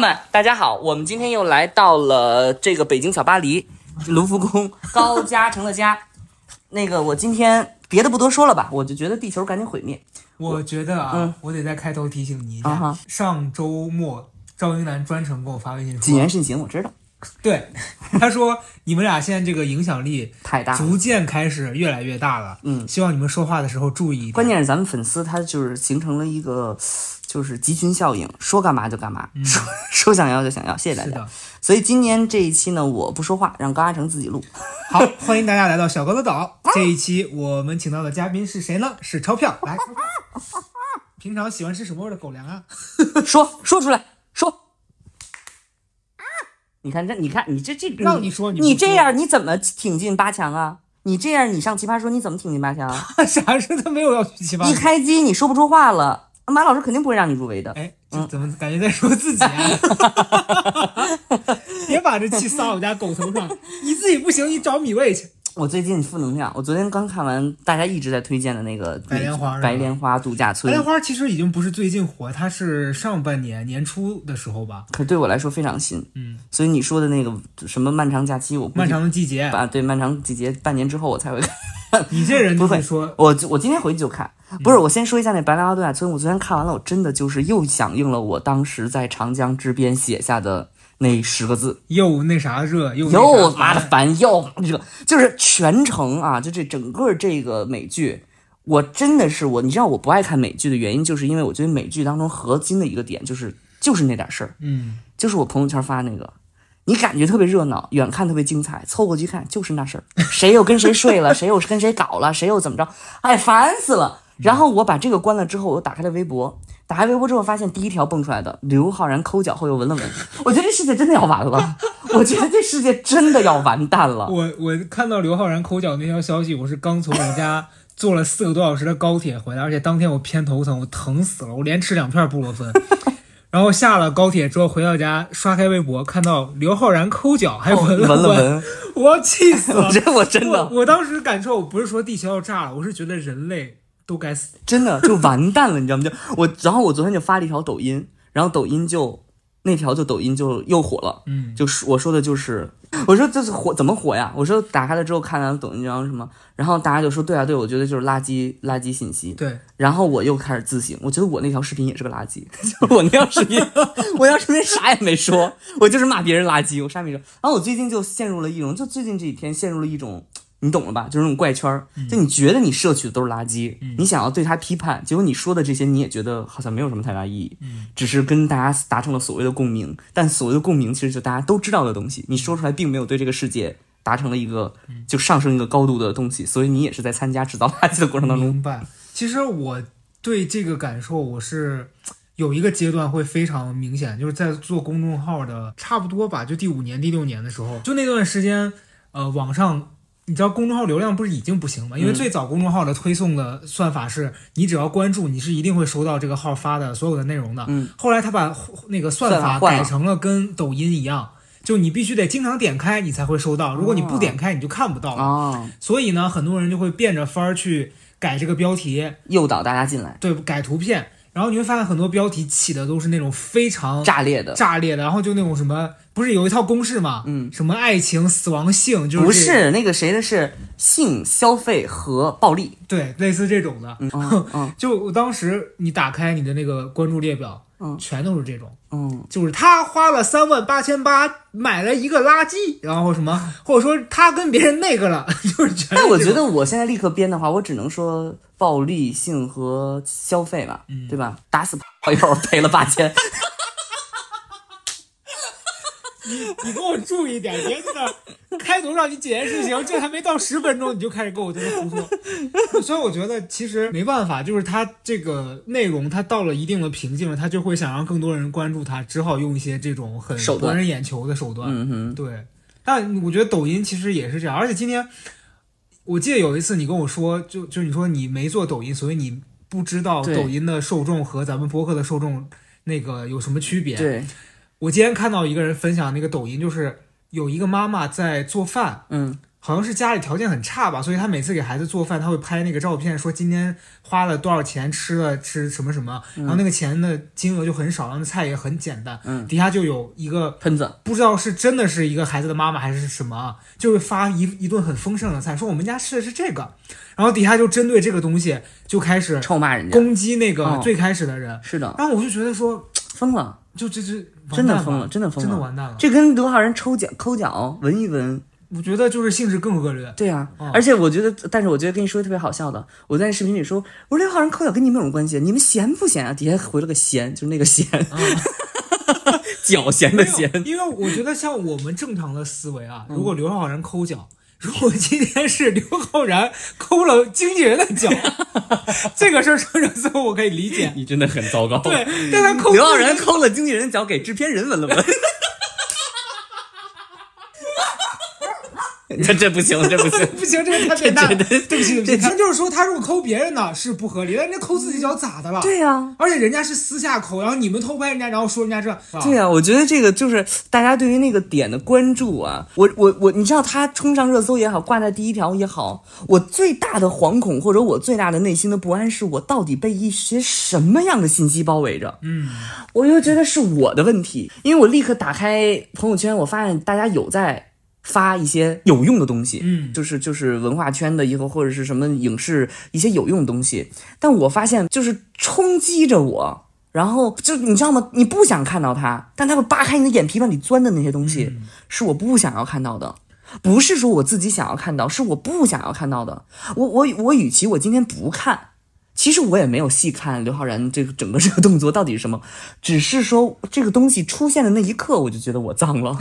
们，大家好，我们今天又来到了这个北京小巴黎，卢浮宫 高嘉诚的家。那个，我今天别的不多说了吧，我就觉得地球赶紧毁灭。我觉得啊，嗯我得在开头提醒你一下，啊哈上周末赵英男专程给我发微信说，谨言慎行，我知道，对，他说你们俩现在这个影响力太大。逐渐开始越来越大了，嗯希望你们说话的时候注意一点。关键是咱们粉丝他就是形成了一个就是集群效应，说干嘛就干嘛，说 说想要就想要，谢谢大家。所以今年这一期呢，我不说话，让高阿成自己录。好，欢迎大家来到小高的岛。这一期我们请到的嘉宾是谁呢？是钞票，来，平常喜欢吃什么味儿的狗粮啊？说说出来，说。你看这，你看你这这，让你说你不你这样你怎么挺进八强啊？你这样你上奇葩说你怎么挺进八强啊？啥事他没有要去奇葩一？开机你说不出话了，马老师肯定不会让你入围的。哎，嗯这怎么感觉在说自己啊？别把这气撒我家狗头上，你自己不行，你找米未去。我最近负能量，我昨天刚看完大家一直在推荐的那个白莲花白莲花度假村白莲，花其实已经不是最近火，它是上半年年初的时候吧。可对我来说非常新。嗯，所以你说的那个什么漫长假期，我漫长的季节，啊，对漫长季节半年之后我才会看。你这人不会说，我我今天回去就看，不是我先说一下那白莲花度假村，我昨天看完了，我真的就是又响应了我当时在长江之边写下的那十个字，又那啥热，又又妈的烦，又热，就是全程啊，就这整个这个美剧，我真的是我，你知道我不爱看美剧的原因，就是因为我觉得美剧当中核心的一个点就是就是那点事儿，嗯，就是我朋友圈发那个，你感觉特别热闹，远看特别精彩，凑过去看就是那事儿，谁又跟谁睡了，谁又跟谁搞了，谁又怎么着，哎，烦死了。然后我把这个关了之后，我又打开了微博，打开微博之后发现第一条蹦出来的刘昊然抠脚后又闻了闻，我觉得这世界真的要完了，我觉得这世界真的要完蛋了。我我看到刘昊然抠脚那条消息，我是刚从我家 坐了四个多小时的高铁回来，而且当天我偏头疼，我疼死了，我连吃两片布洛芬。然后下了高铁之后回到家，刷开微博看到刘昊然抠脚还纹纹了纹，我要气死了我。这我真的我我当时感受，我不是说地球要炸了，我是觉得人类都该死。真的就完蛋了，你知道吗？就 我，然后我昨天就发了一条抖音，然后抖音就那条就抖音就又火了，嗯，就是我说的就是，我说这是火怎么火呀？我说打开了之后看了抖音，然后什么，然后大家就说对啊对，我觉得就是垃圾垃圾信息。对，然后我又开始自省，我觉得我那条视频也是个垃圾，就是我那条视频，我那条视频啥也没说，我就是骂别人垃圾，我啥也没说。然后我最近就陷入了一种，就最近这几天陷入了一种，你懂了吧？就是那种怪圈儿，就你觉得你摄取的都是垃圾，你想要对他批判，结果你说的这些你也觉得好像没有什么太大意义，只是跟大家达成了所谓的共鸣，但所谓的共鸣其实就大家都知道的东西，你说出来并没有对这个世界。达成了一个就上升一个高度的东西，所以你也是在参加制造垃圾的过程当中明白。其实我对这个感受，我是有一个阶段会非常明显，就是在做公众号的差不多吧，就第五年、第六年的时候，就那段时间，呃，网上。你知道公众号流量不是已经不行吗？因为嗯最早公众号的推送的算法是，你只要关注，你是一定会收到这个号发的所有的内容的。嗯，后来他把那个算法改成了跟抖音一样，就你必须得经常点开你才会收到，如果你不点开你就看不到了。哦，所以呢，很多人就会变着法儿去改这个标题，诱导大家进来，对，改图片，然后你会发现很多标题起的都是那种非常炸裂的。炸裂的，然后就那种什么，不是有一套公式吗？嗯，什么爱情、死亡、性，就是不是那个谁的是性消费和暴力，对，类似这种的。嗯嗯嗯 就我当时你打开你的那个关注列表，嗯全都是这种。嗯，就是他花了三万八千八买了一个垃圾，然后什么，或者说他跟别人那个了，就是全是。但我觉得我现在立刻编的话，我只能说暴力性和消费吧，嗯对吧？打死炮友赔了八千，你你给我注意点，别在那开头让你解释事情，这还没到十分钟你就开始跟我在那胡说。所以我觉得其实没办法，就是他这个内容，他到了一定的瓶颈了，他就会想让更多人关注他，只好用一些这种很博人眼球的手段。嗯哼，对，但我觉得抖音其实也是这样，而且今天我记得有一次你跟我说，就就你说你没做抖音，所以你不知道抖音的受众和咱们博客的受众那个有什么区别。对，我今天看到一个人分享那个抖音，就是有一个妈妈在做饭，嗯。好像是家里条件很差吧，所以她每次给孩子做饭，他会拍那个照片，说今天花了多少钱吃了吃什么什么，然后那个钱的金额就很少，然后菜也很简单，嗯。底下就有一个喷子，不知道是真的是一个孩子的妈妈还是什么啊，就会发一一顿很丰盛的菜，说我们家吃的是这个，然后底下就针对这个东西就开始臭骂人家。攻击那个哦。最开始的人，是的，然后我就觉得说，疯了，就这这真的疯了，真的疯了，真的完蛋了。这跟刘昊然抽奖抠脚闻一闻，我觉得就是性质更恶劣。对呀、哦而且我觉得，但是我觉得跟你说特别好笑的，我在视频里说，我说刘昊然抠脚跟你们有什么关系？你们闲不闲啊？底下回了个闲，就是那个闲，脚闲的闲。因为我觉得像我们正常的思维啊，嗯如果刘昊然抠脚，如果今天是刘昊然抠了经纪人的脚，这个事儿上热搜我可以理解。你真的很糟糕。对，但他抠刘昊然抠了经纪人的脚，给制片人闻了闻。这这不行，这不行。不行，这个太变态了。对不起，对不这起。咱就是说，他如果抠别人的是不合理，但人家抠自己脚咋的了？对呀、而且人家是私下抠，然后你们偷拍人家，然后说人家这，对呀、我觉得这个就是大家对于那个点的关注啊，我我我，你知道他冲上热搜也好，挂在第一条也好，我最大的惶恐或者我最大的内心的不安，是我到底被一些什么样的信息包围着？嗯，我又觉得是我的问题，因为我立刻打开朋友圈，我发现大家有在发一些有用的东西，嗯就是就是文化圈的以后或者是什么影视一些有用的东西，但我发现就是冲击着我。然后就你知道吗？你不想看到它，但他会扒开你的眼皮往里钻的那些东西，是我不想要看到的。不是说我自己想要看到，是我不想要看到的。我我我，与其我今天不看，其实我也没有细看刘昊然这个整个这个动作到底是什么，只是说这个东西出现的那一刻，我就觉得我脏了。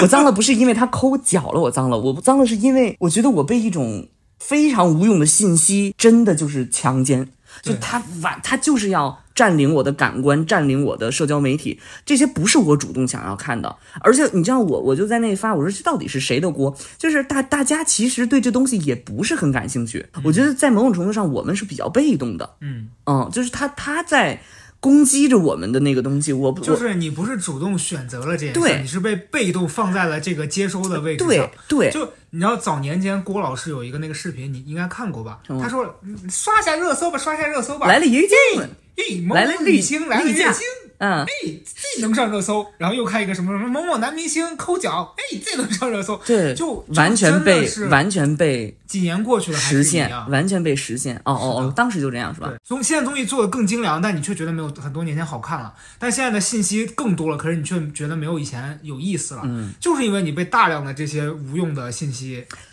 我脏了不是因为他抠脚了，我脏了，我脏了是因为我觉得我被一种非常无用的信息真的就是强奸，就他完他就是要占领我的感官，占领我的社交媒体，这些不是我主动想要看的。而且你知道我，我就在那发，我说这到底是谁的锅？就是大大家其实对这东西也不是很感兴趣。我觉得在某种程度上，我们是比较被动的。嗯，嗯，就是他他在攻击着我们的那个东西，我不就是你不是主动选择了这件事，对你是被被动放在了这个接收的位置上。对对，就你知道早年间郭老师有一个那个视频，你应该看过吧？嗯他说嗯刷下热搜吧，刷下热搜吧。来了一个镜子，咦，某来了女星来了月经，嗯，哎，这能上热搜。然后又看一个什么什么某某男明星抠脚，哎，这能上热搜。对，就完全被是完全被几年过去了还是实现完全被实现。哦哦哦，当时就这样是吧对？，综现在东西做的更精良，但你却觉得没有很多年前好看了。但现在的信息更多了，可是你却觉得没有以前有意思了。嗯，就是因为你被大量的这些无用的信息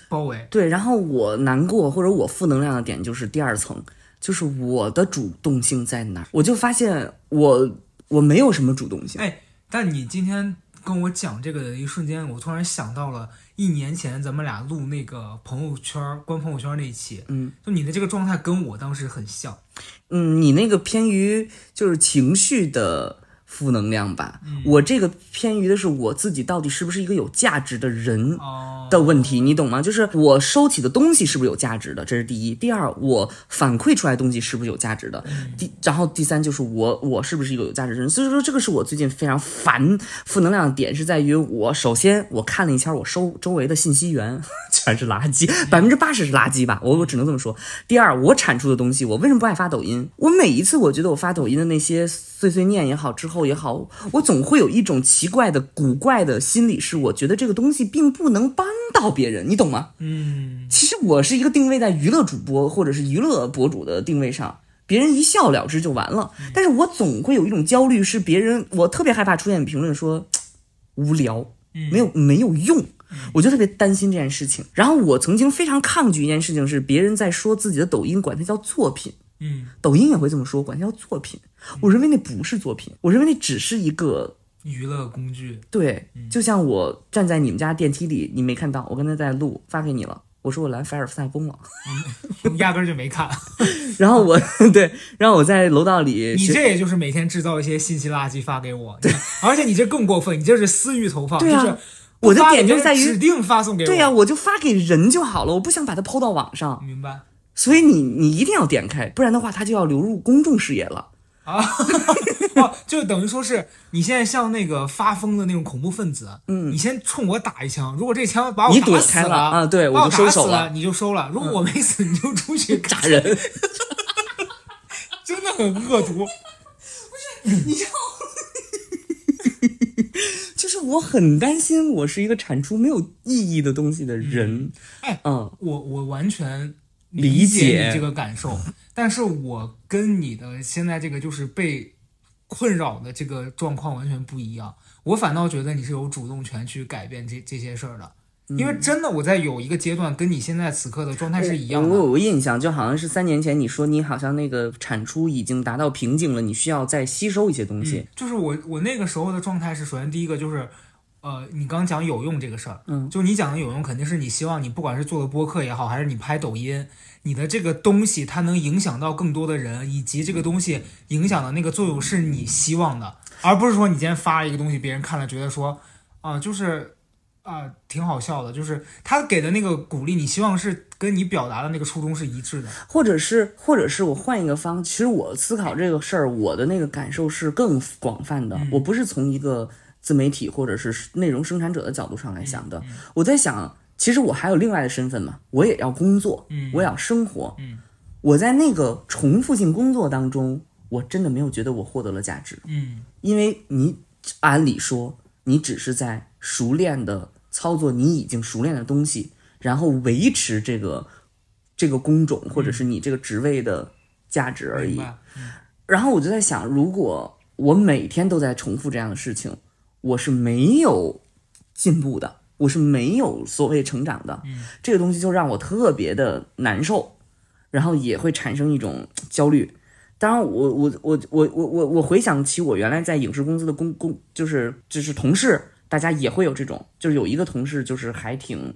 包围。对，然后我难过或者我负能量的点就是第二层，就是我的主动性在哪儿？我就发现我我没有什么主动性。哎，但你今天跟我讲这个的一瞬间，我突然想到了一年前咱们俩录那个朋友圈关朋友圈那一期，嗯，就你的这个状态跟我当时很像。嗯，你那个偏于就是情绪的负能量吧，我这个偏于的是我自己到底是不是一个有价值的人。哦，的问题，你懂吗？就是我收起的东西是不是有价值的，这是第一。第二，我反馈出来的东西是不是有价值的？第，然后第三就是我我是不是一个有价值的人？所以说，这个是我最近非常烦负能量的点，是在于我首先我看了一圈我收周围的信息源 全是垃圾，百分之八十是垃圾吧，我我只能这么说。第二，我产出的东西，我为什么不爱发抖音？我每一次我觉得我发抖音的那些碎碎念也好，之后也好，我总会有一种奇怪的、古怪的心理，是我觉得这个东西并不能帮到别人，你懂吗？嗯，其实我是一个定位在娱乐主播或者是娱乐博主的定位上，别人一笑了之就完了。但是我总会有一种焦虑，是别人我特别害怕出现评论说无聊，没有没有用。我就特别担心这件事情。然后我曾经非常抗拒一件事情，是别人在说自己的抖音，管它叫作品。嗯，抖音也会这么说，管它叫作品。我认为那不是作品，我认为那只是一个娱乐工具。对，就像我站在你们家电梯里，你没看到，我刚才在录，发给你了。我说我来凡尔赛宫了，压根儿就没看。然后我 对，然后我在楼道里，你这也就是每天制造一些信息垃圾发给我，对而且你这更过分，你这是私域投放，对啊就是我的点就在于指定发送给我。对呀、我就发给人就好了，我不想把它抛到网上。明白。所以你你一定要点开，不然的话它就要流入公众视野了。哦，就等于说是你现在像那个发疯的那种恐怖分子，嗯你先冲我打一枪，如果这枪把我打死躲开了啊对我就收打死手了了，你就收了。如果我没死，你就出去 打人，真的很恶毒。不是？你要就是我很担心，我是一个产出没有意义的东西的人。哎嗯，我我完全理解解你这个感受，但是我跟你的现在这个就是被困扰的这个状况完全不一样。我反倒觉得你是有主动权去改变这这些事儿的，因为真的我在有一个阶段跟你现在此刻的状态是一样的。我有个印象，就好像是三年前你说你好像那个产出已经达到瓶颈了，你需要再吸收一些东西。嗯，就是我我那个时候的状态是，首先第一个就是，呃，你刚讲有用这个事儿，嗯，就你讲的有用，肯定是你希望你不管是做的播客也好，还是你拍抖音，你的这个东西它能影响到更多的人，以及这个东西影响的那个作用是你希望的，而不是说你今天发一个东西，别人看了觉得说，啊、就是。啊、挺好笑的，就是他给的那个鼓励，你希望是跟你表达的那个初衷是一致的。或者是，或者是我换一个方，其实我思考这个事儿，我的那个感受是更广泛的。我不是从一个自媒体或者是内容生产者的角度上来想的。我在想，其实我还有另外的身份嘛，我也要工作，嗯我也要生活。嗯我在那个重复性工作当中，我真的没有觉得我获得了价值，嗯因为你按理说，你只是在熟练的操作你已经熟练的东西，然后维持这个这个工种或者是你这个职位的价值而已。然后我就在想，如果我每天都在重复这样的事情，我是没有进步的，我是没有所谓成长的。这个东西就让我特别的难受，然后也会产生一种焦虑。当然我，我我我我我我回想起我原来在影视公司的工工，就是就是同事，大家也会有这种，就是有一个同事就是还挺。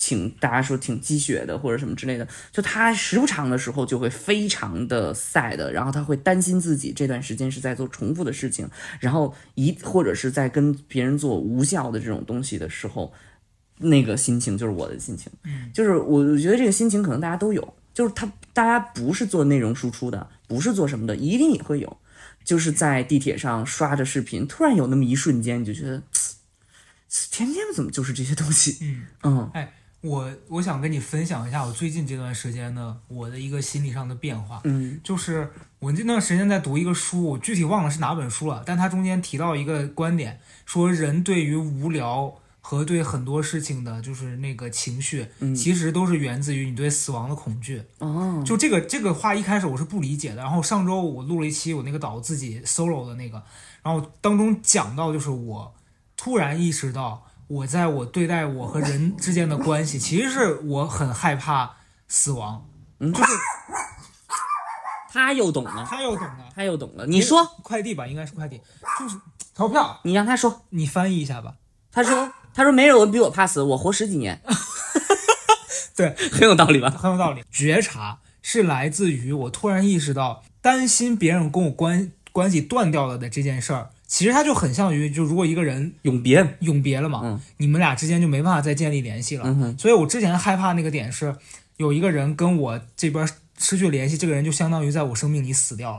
请大家说挺鸡血的或者什么之类的，就他时不常的时候就会非常的 sad，然后他会担心自己这段时间是在做重复的事情，然后一或者是在跟别人做无效的这种东西的时候，那个心情就是我的心情，就是我觉得这个心情可能大家都有，就是他大家不是做内容输出的，不是做什么的，一定也会有，就是在地铁上刷着视频，突然有那么一瞬间，你就觉得，天天怎么就是这些东西，嗯。嗯我我想跟你分享一下我最近这段时间的我的一个心理上的变化，嗯。就是我这段时间在读一个书，我具体忘了是哪本书了，但它中间提到一个观点，说人对于无聊和对很多事情的，就是那个情绪，嗯。其实都是源自于你对死亡的恐惧。哦，就这个这个话一开始我是不理解的，然后上周我录了一期我那个导自己 solo 的那个，然后当中讲到就是我突然意识到，我在我对待我和人之间的关系，其实是我很害怕死亡，就是 他又懂了，他又懂了。他又懂了，你说，快递吧，应该是快递，就是投票，你让他说，你翻译一下吧。他说，他说没有人比我怕死，我活十几年，对，很有道理吧？很有道理。觉察是来自于我突然意识到，担心别人跟我关关系断掉了的这件事儿，其实它就很像于，就如果一个人永别，永别了嘛，嗯你们俩之间就没办法再建立联系了。所以我之前害怕那个点是，有一个人跟我这边失去联系，这个人就相当于在我生命里死掉了。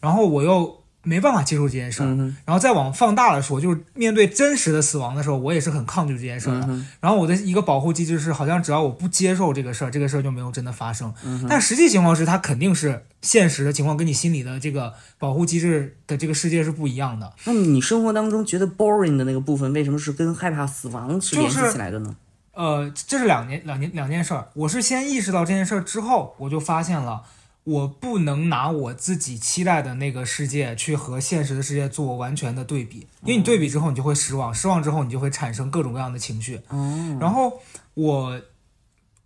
然后我又没办法接受这件事儿，嗯，然后再往放大了说，就是面对真实的死亡的时候，我也是很抗拒这件事儿的。嗯，然后我的一个保护机制是，好像只要我不接受这个事儿，这个事儿就没有真的发生。嗯但实际情况是，它肯定是现实的情况跟你心里的这个保护机制的这个世界是不一样的。那么你生活当中觉得 boring 的那个部分，为什么是跟害怕死亡是联系起来的呢？呃，这是两件两件两件事儿。我是先意识到这件事儿之后，我就发现了。我不能拿我自己期待的那个世界去和现实的世界做完全的对比，因为你对比之后，你就会失望，失望之后，你就会产生各种各样的情绪。哦，然后我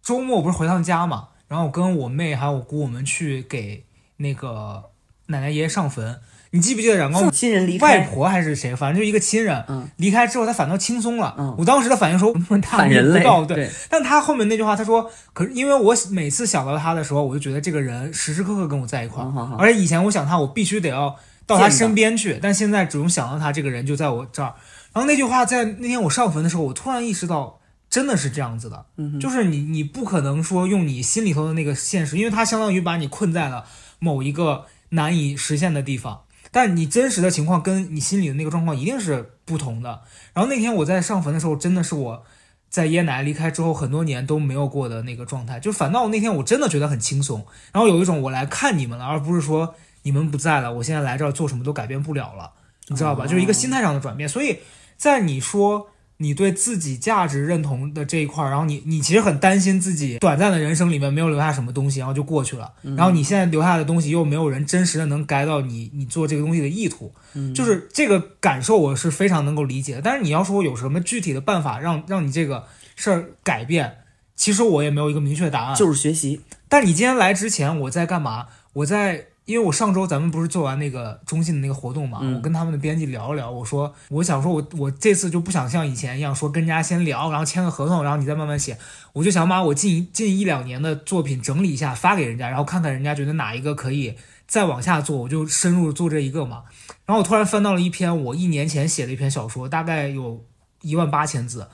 周末不是回趟家嘛，然后我跟我妹还有我姑我们去给那个奶奶爷爷上坟。你记不记得冉高亲人离开，外婆还是谁，反正就一个亲人，嗯。离开之后他反倒轻松了。嗯。我当时的反应说，他反人类不到，对。对，但他后面那句话，他说，可是因为我每次想到他的时候，我就觉得这个人时时刻刻跟我在一块而且以前我想他，我必须得要到他身边去，但现在只用想到他，这个人就在我这儿。然后那句话在那天我上坟的时候，我突然意识到，真的是这样子的，嗯就是你你不可能说用你心里头的那个现实，因为它相当于把你困在了某一个难以实现的地方。但你真实的情况跟你心里的那个状况一定是不同的。然后那天我在上坟的时候，真的是我在爷爷奶奶离开之后很多年都没有过的那个状态，就反倒那天我真的觉得很轻松，然后有一种我来看你们了，而不是说你们不在了，我现在来这儿做什么都改变不了了，你知道吧？就是一个心态上的转变。所以在你说。你对自己价值认同的这一块儿，然后你你其实很担心自己短暂的人生里面没有留下什么东西，然后就过去了。然后你现在留下的东西又没有人真实的能 get 到你你做这个东西的意图，就是这个感受我是非常能够理解的。但是你要说有什么具体的办法让让你这个事儿改变，其实我也没有一个明确的答案。就是学习。但你今天来之前我在干嘛？我在。因为我上周咱们不是做完那个中信的那个活动嘛，我跟他们的编辑聊了聊，我说我想说，我我这次就不想像以前一样说跟人家先聊，然后签个合同，然后你再慢慢写，我就想把我近近一两年的作品整理一下发给人家，然后看看人家觉得哪一个可以再往下做，我就深入做这一个嘛。然后我突然翻到了一篇我一年前写的一篇小说，大概有一万八千字，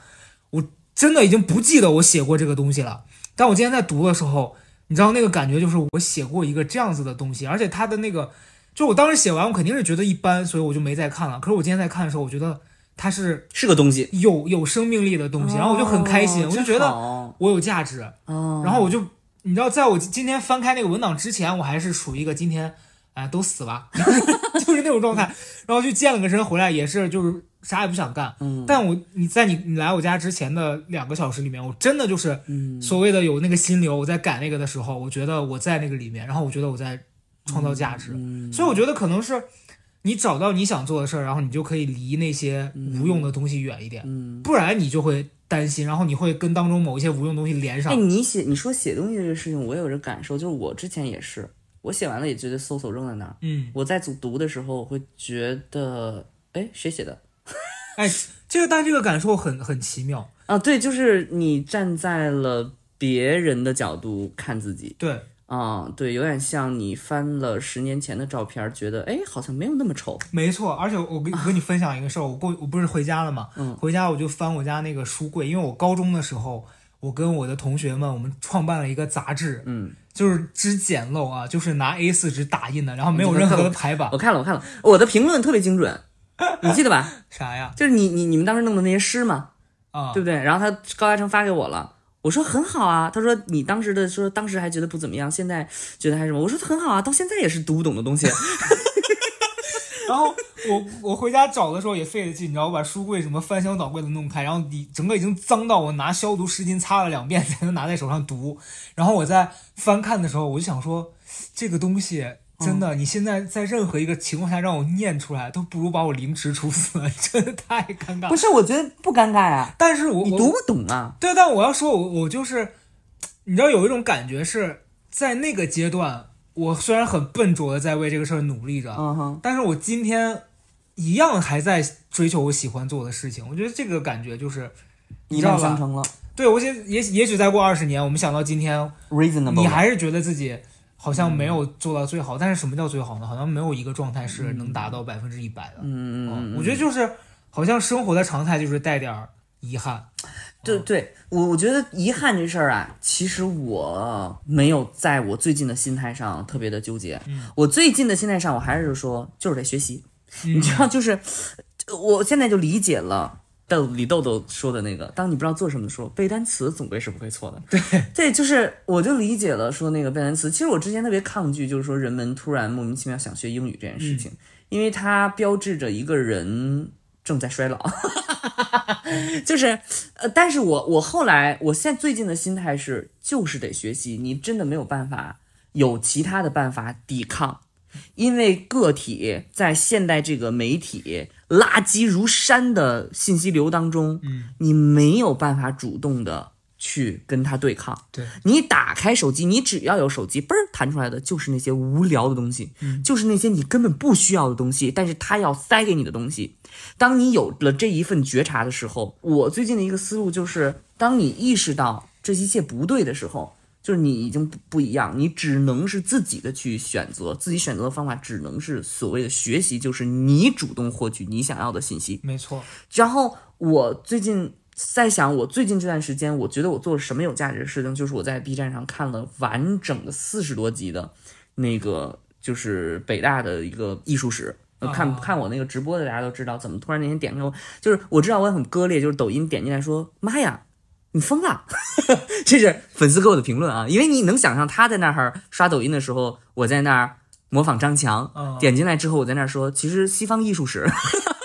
我真的已经不记得我写过这个东西了。但我今天在读的时候。你知道那个感觉就是我写过一个这样子的东西，而且他的那个，就我当时写完，我肯定是觉得一般，所以我就没再看了。可是我今天在看的时候，我觉得它是是个东西，有有生命力的东西，然后我就很开心，我就觉得我有价值。然后我就你知道，在我今天翻开那个文档之前，我还是处于一个今天哎都死吧，就是那种状态。然后去健了个身回来，也是就是。啥也不想干，嗯，但我你在你你来我家之前的两个小时里面，我真的就是，嗯，所谓的有那个心流，我在改那个的时候，我觉得我在那个里面，然后我觉得我在创造价值，所以我觉得可能是你找到你想做的事儿，然后你就可以离那些无用的东西远一点，嗯，不然你就会担心，然后你会跟当中某一些无用东西连上。哎，你写你说写东西这个事情，我有这感受，就是我之前也是，我写完了也觉得搜索扔在那儿，嗯，我在组读的时候，我会觉得，哎，谁写的？哎，这个但这个感受很很奇妙啊！对，就是你站在了别人的角度看自己，对啊，对，有点像你翻了十年前的照片，觉得哎，好像没有那么丑。没错，而且我跟我跟你分享一个事儿，我过我不是回家了嘛，嗯，回家我就翻我家那个书柜，因为我高中的时候，我跟我的同学们，我们创办了一个杂志，嗯，就是之简陋啊，就是拿 A 四纸打印的，然后没有任何的排版。我看了，我看了，我的评论特别精准。你记得吧？啥呀？就是你你你们当时弄的那些诗嘛，啊，对不对？然后他高嘉诚发给我了，我说很好啊。他说你当时的说当时还觉得不怎么样，现在觉得还什么？我说很好啊，到现在也是读不懂的东西。然后我我回家找的时候也费了劲，你知道，我把书柜什么翻箱倒柜的弄开，然后你整个已经脏到我拿消毒湿巾擦了两遍才能拿在手上读。然后我在翻看的时候，我就想说这个东西。真的，你现在在任何一个情况下让我念出来，都不如把我凌迟处死，真的太尴尬。不是，我觉得不尴尬呀，但是我你读不懂啊。对，但我要说，我我就是，你知道有一种感觉是在那个阶段，我虽然很笨拙的在为这个事儿努力着，嗯哼，但是我今天一样还在追求我喜欢做的事情。我觉得这个感觉就是一脉相承了。对，我也也也许再过二十年，我们想到今天，你还是觉得自己。好像没有做到最好，但是什么叫最好呢？好像没有一个状态是能达到百分之一百的。嗯嗯嗯，我觉得就是好像生活的常态就是带点遗憾。对对，我我觉得遗憾这事儿啊，其实我没有在我最近的心态上特别的纠结。我最近的心态上，我还是说就是得学习。你知道，就是我现在就理解了。豆李豆豆说的那个，当你不知道做什么的时候，背单词总归是不会错的。对，对，就是我就理解了说那个背单词。其实我之前特别抗拒，就是说人们突然莫名其妙想学英语这件事情，因为它标志着一个人正在衰老。就是呃，但是我我后来，我现在最近的心态是，就是得学习。你真的没有办法有其他的办法抵抗，因为个体在现代这个媒体。垃圾如山的信息流当中，嗯，你没有办法主动的去跟他对抗。对你打开手机，你只要有手机，嘣儿弹出来的就是那些无聊的东西，嗯，就是那些你根本不需要的东西，但是他要塞给你的东西。当你有了这一份觉察的时候，我最近的一个思路就是，当你意识到这一切不对的时候。就是你已经不不一样，你只能是自己的去选择，自己选择的方法只能是所谓的学习，就是你主动获取你想要的信息。没错。然后我最近在想，我最近这段时间，我觉得我做了什么有价值的事情，就是我在 B 站上看了完整的四十多集的那个，就是北大的一个艺术史。呃看啊看我那个直播的大家都知道，怎么突然那天点开我，就是我知道我很割裂，就是抖音点进来说妈呀。你疯了！这是粉丝给我的评论啊，因为你能想象他在那儿刷抖音的时候，我在那儿模仿张强，啊点进来之后我在那儿说，其实西方艺术史，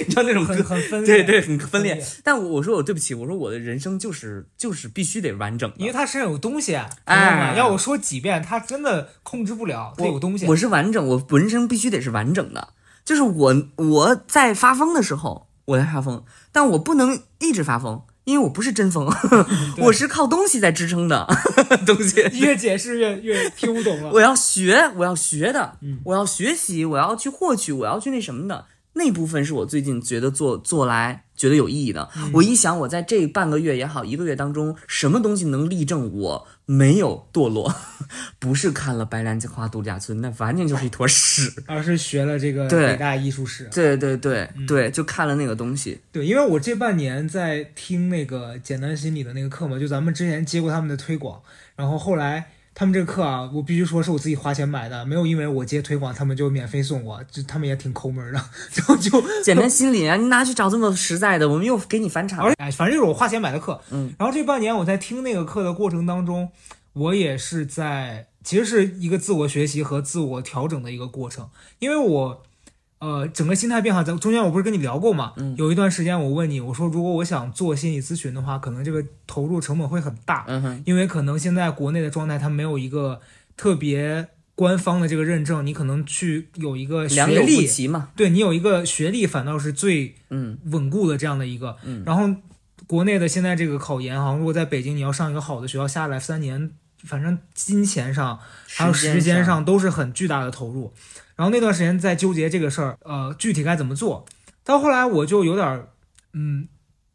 你知道那种很很分裂，对对，很分裂裂。但我我说我对不起，我说我的人生就是就是必须得完整，因为他身上有东西，啊，要我说几遍，他真的控制不了，他有东西。我是完整，我人生必须得是完整的。就是我我在发疯的时候，我在发疯，但我不能一直发疯，因为我不是真疯，我是靠东西在支撑的 东西。越解释越越听不懂了。我要学，我要学的，嗯我要学习，我要去获取，我要去那什么的。那部分是我最近觉得做做来觉得有意义的。嗯我一想，我在这半个月也好，一个月当中，什么东西能例证我没有堕落？不是看了《白兰花度假村》，那完全就是一坨屎。而是学了这个对北大艺术史。对对对嗯对，就看了那个东西。对，因为我这半年在听那个简单心理的那个课嘛，就咱们之前接过他们的推广，然后后来他们这个课啊，我必须说是我自己花钱买的，没有因为我接推广他们就免费送我，就他们也挺抠门的，然 后就 简单心理啊，你哪去找这么实在的？我们又给你返场而。哎，反正就是我花钱买的课，嗯，然后这半年我在听那个课的过程当中，我也是在其实是一个自我学习和自我调整的一个过程，因为我。呃，整个心态变化，在中间我不是跟你聊过嘛？嗯有一段时间我问你，我说如果我想做心理咨询的话，可能这个投入成本会很大，嗯哼，因为可能现在国内的状态它没有一个特别官方的这个认证，你可能去有一个学历，嘛。对你有一个学历反倒是最嗯稳固的这样的一个。嗯然后国内的现在这个考研，好像如果在北京你要上一个好的学校，下来三年，反正金钱上还有时间上都是很巨大的投入。然后那段时间在纠结这个事儿，呃，具体该怎么做。到后来我就有点儿，嗯，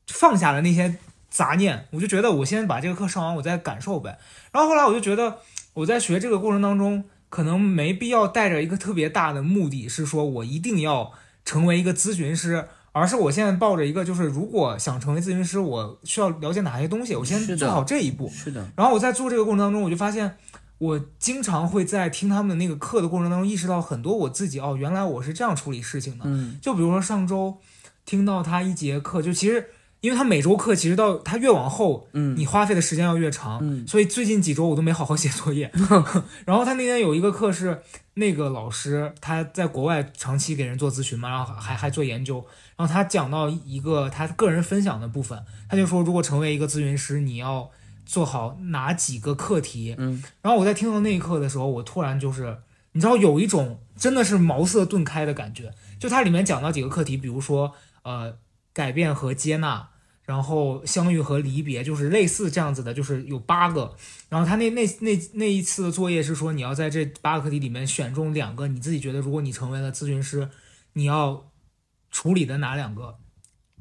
放下了那些杂念，我就觉得我先把这个课上完，我再感受呗。然后后来我就觉得我在学这个过程当中，可能没必要带着一个特别大的目的，是说我一定要成为一个咨询师，而是我现在抱着一个，就是如果想成为咨询师，我需要了解哪些东西，我先做好这一步。是的，然后我在做这个过程当中，我就发现，我经常会在听他们那个课的过程当中，意识到很多我自己哦，原来我是这样处理事情的。嗯就比如说上周听到他一节课，就其实因为他每周课其实到他越往后，嗯你花费的时间要越长，嗯所以最近几周我都没好好写作业。然后他那天有一个课是那个老师他在国外长期给人做咨询嘛，然后还还做研究，然后他讲到一个他个人分享的部分，他就说如果成为一个咨询师，你要做好哪几个课题。嗯，然后我在听到那一刻的时候，我突然就是你知道有一种真的是茅塞顿开的感觉。就它里面讲到几个课题，比如说呃改变和接纳，然后相遇和离别，就是类似这样子的，就是有八个。然后他那那那那一次的作业是说，你要在这八个课题里面选中两个，你自己觉得如果你成为了咨询师，你要处理的哪两个。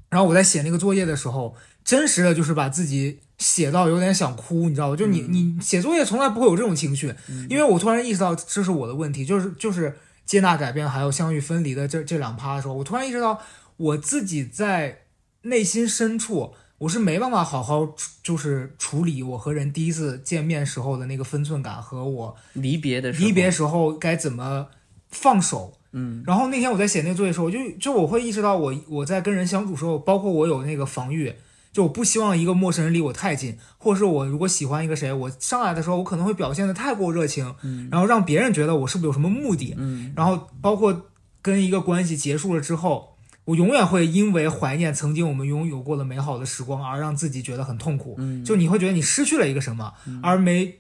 然后我在写那个作业的时候，真实的就是把自己写到有点想哭，你知道吗？就你你写作业从来不会有这种情绪，因为我突然意识到这是我的问题，就是就是接纳改变还有相遇分离的这这两趴的时候，我突然意识到我自己在内心深处。我是没办法好好处就是处理我和人第一次见面时候的那个分寸感和我离别的时候离别时候该怎么放手。嗯然后那天我在写那个作业的时候，我就就我会意识到我我在跟人相处时候，包括我有那个防御，就我不希望一个陌生人离我太近，或者是我如果喜欢一个谁，我上来的时候我可能会表现的太过热情，然后让别人觉得我是不是有什么目的，嗯然后包括跟一个关系结束了之后，我永远会因为怀念曾经我们拥有过的美好的时光而让自己觉得很痛苦，嗯就你会觉得你失去了一个什么，而没